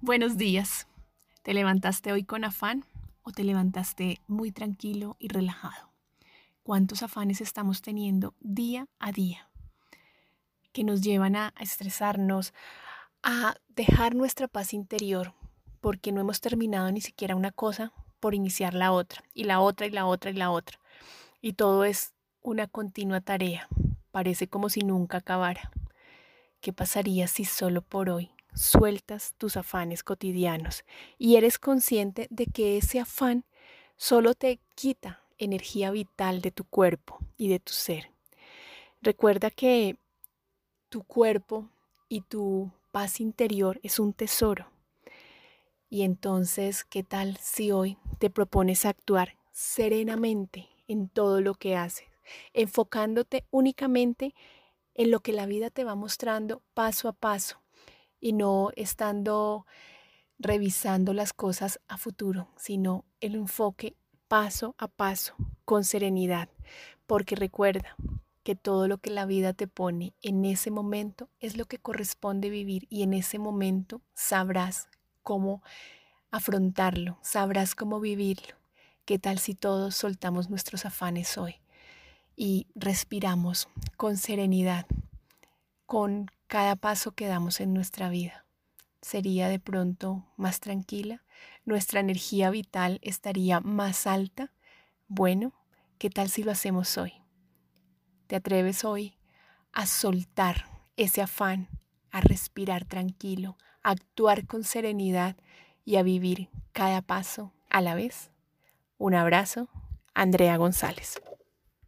Buenos días. ¿Te levantaste hoy con afán o te levantaste muy tranquilo y relajado? ¿Cuántos afanes estamos teniendo día a día que nos llevan a estresarnos, a dejar nuestra paz interior porque no hemos terminado ni siquiera una cosa por iniciar la otra y la otra y la otra y la otra? Y todo es una continua tarea. Parece como si nunca acabara. ¿Qué pasaría si solo por hoy sueltas tus afanes cotidianos y eres consciente de que ese afán solo te quita energía vital de tu cuerpo y de tu ser. Recuerda que tu cuerpo y tu paz interior es un tesoro. Y entonces, ¿qué tal si hoy te propones actuar serenamente en todo lo que haces, enfocándote únicamente en lo que la vida te va mostrando paso a paso y no estando revisando las cosas a futuro, sino el enfoque paso a paso, con serenidad, porque recuerda que todo lo que la vida te pone en ese momento es lo que corresponde vivir y en ese momento sabrás cómo afrontarlo, sabrás cómo vivirlo. ¿Qué tal si todos soltamos nuestros afanes hoy y respiramos con serenidad, con cada paso que damos en nuestra vida. Sería de pronto más tranquila, nuestra energía vital estaría más alta. Bueno, ¿qué tal si lo hacemos hoy? ¿Te atreves hoy a soltar ese afán, a respirar tranquilo, a actuar con serenidad y a vivir cada paso a la vez? Un abrazo, Andrea González.